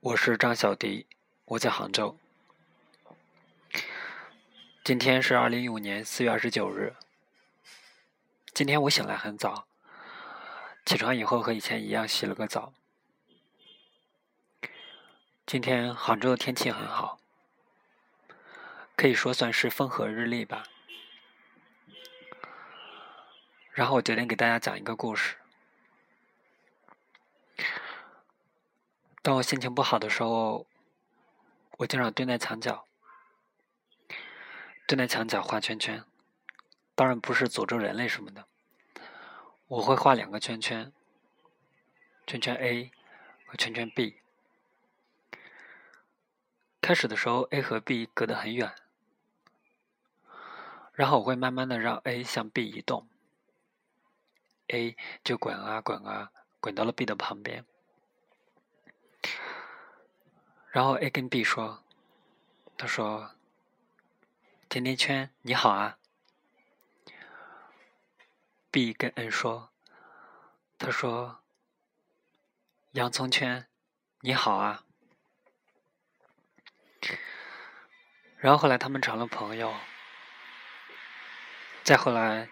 我是张小迪，我在杭州。今天是二零一五年四月二十九日。今天我醒来很早，起床以后和以前一样洗了个澡。今天杭州的天气很好，可以说算是风和日丽吧。然后我决定给大家讲一个故事。当我心情不好的时候，我经常蹲在墙角，蹲在墙角画圈圈。当然不是诅咒人类什么的，我会画两个圈圈，圈圈 A 和圈圈 B。开始的时候，A 和 B 隔得很远，然后我会慢慢的让 A 向 B 移动，A 就滚啊滚啊，滚到了 B 的旁边。然后 A 跟 B 说：“他说，甜甜圈你好啊。”B 跟 N 说：“他说，洋葱圈你好啊。”然后后来他们成了朋友。再后来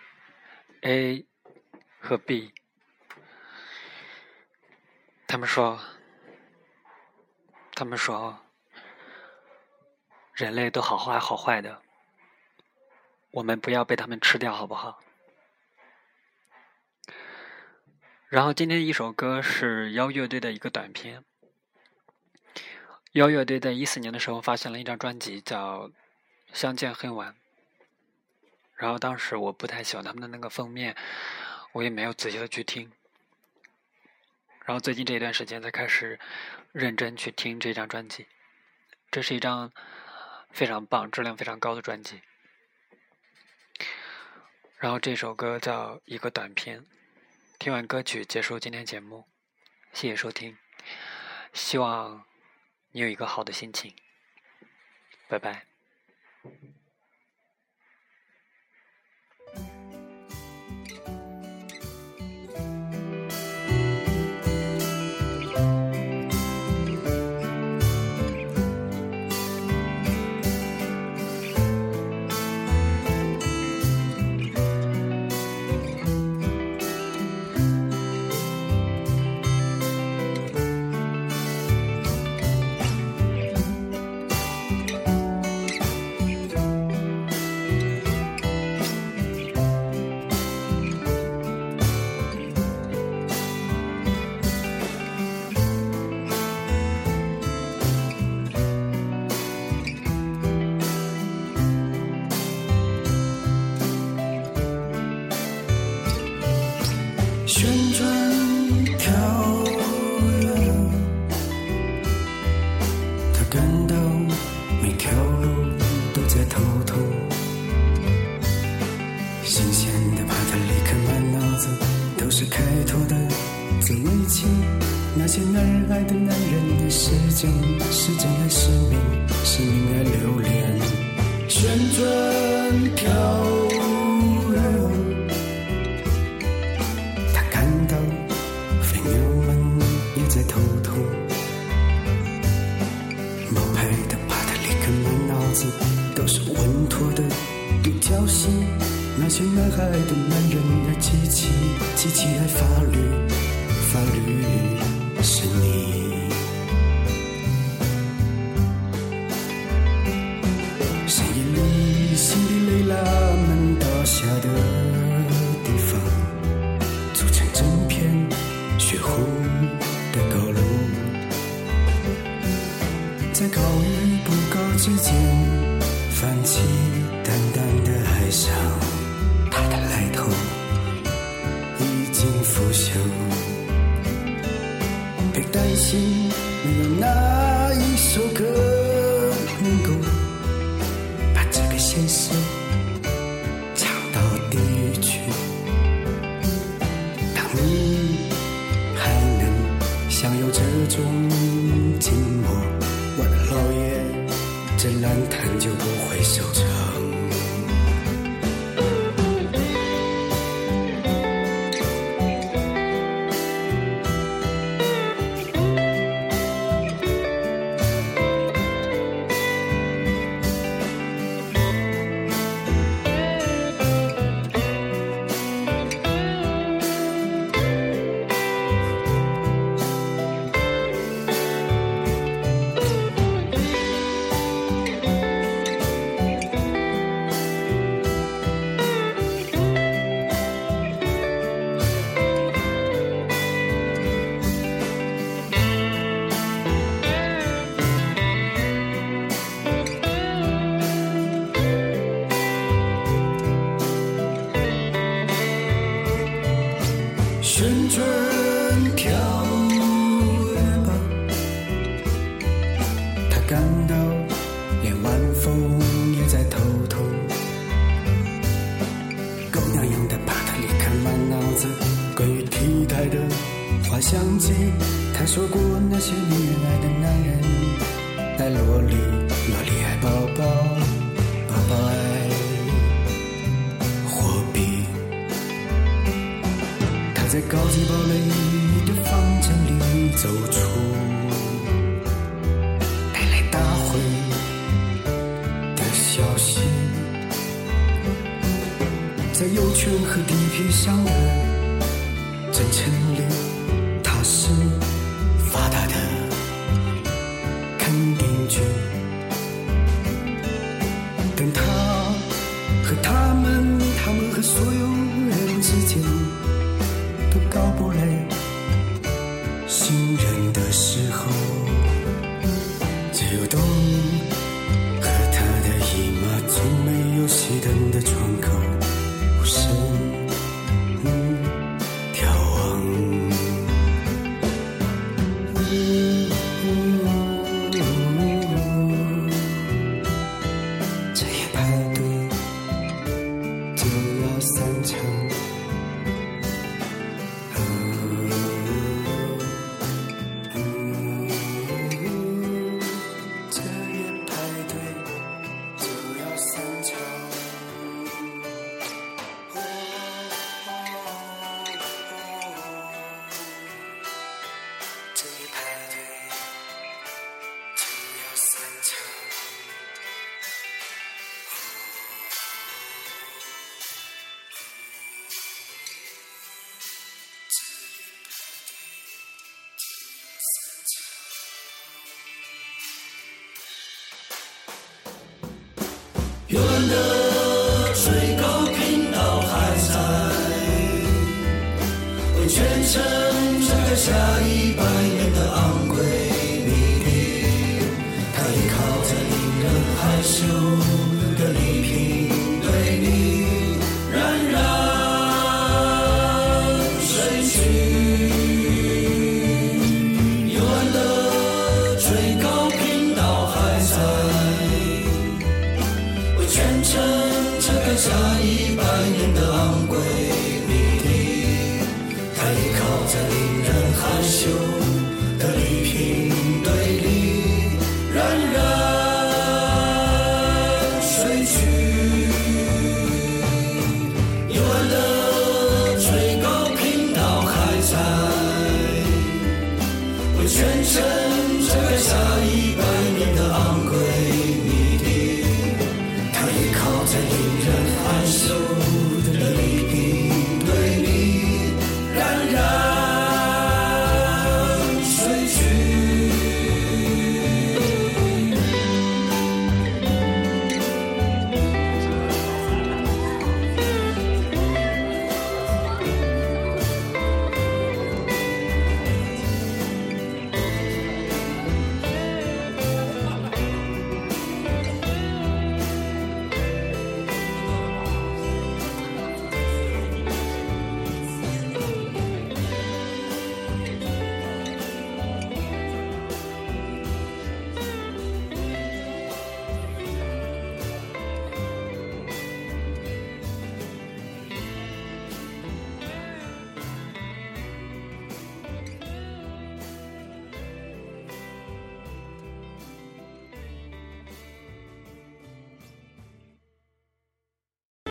，A 和 B，他们说。他们说：“人类都好坏好坏的，我们不要被他们吃掉，好不好？”然后今天一首歌是妖乐队的一个短片。妖乐队在一四年的时候发行了一张专辑，叫《相见恨晚》。然后当时我不太喜欢他们的那个封面，我也没有仔细的去听。然后最近这一段时间才开始认真去听这张专辑，这是一张非常棒、质量非常高的专辑。然后这首歌叫一个短片，听完歌曲结束今天节目，谢谢收听，希望你有一个好的心情，拜拜。在头痛，新鲜的帕特里克，满脑子都是开拓的自味情，那些男人爱的男人的，是真，是真爱，是明，是明爱，留恋旋转。在高与不高之间泛起淡淡的哀伤，他的来头已经腐朽。别担心，没有哪一首歌能够把这个现实风也在头痛。狗娘养的帕特里克满脑子关于体态的滑翔机。他说过那些女人爱的男人爱萝莉，萝莉爱宝宝，宝宝爱货币。他在高级堡垒的房间里走出，在有权和地皮上的真城里，他是发达的肯定句。但他和他们，他们和所有人之间。都搞不来信任的时候，只有冬幽蓝的水沟频道还在，为全城展开下一百这一。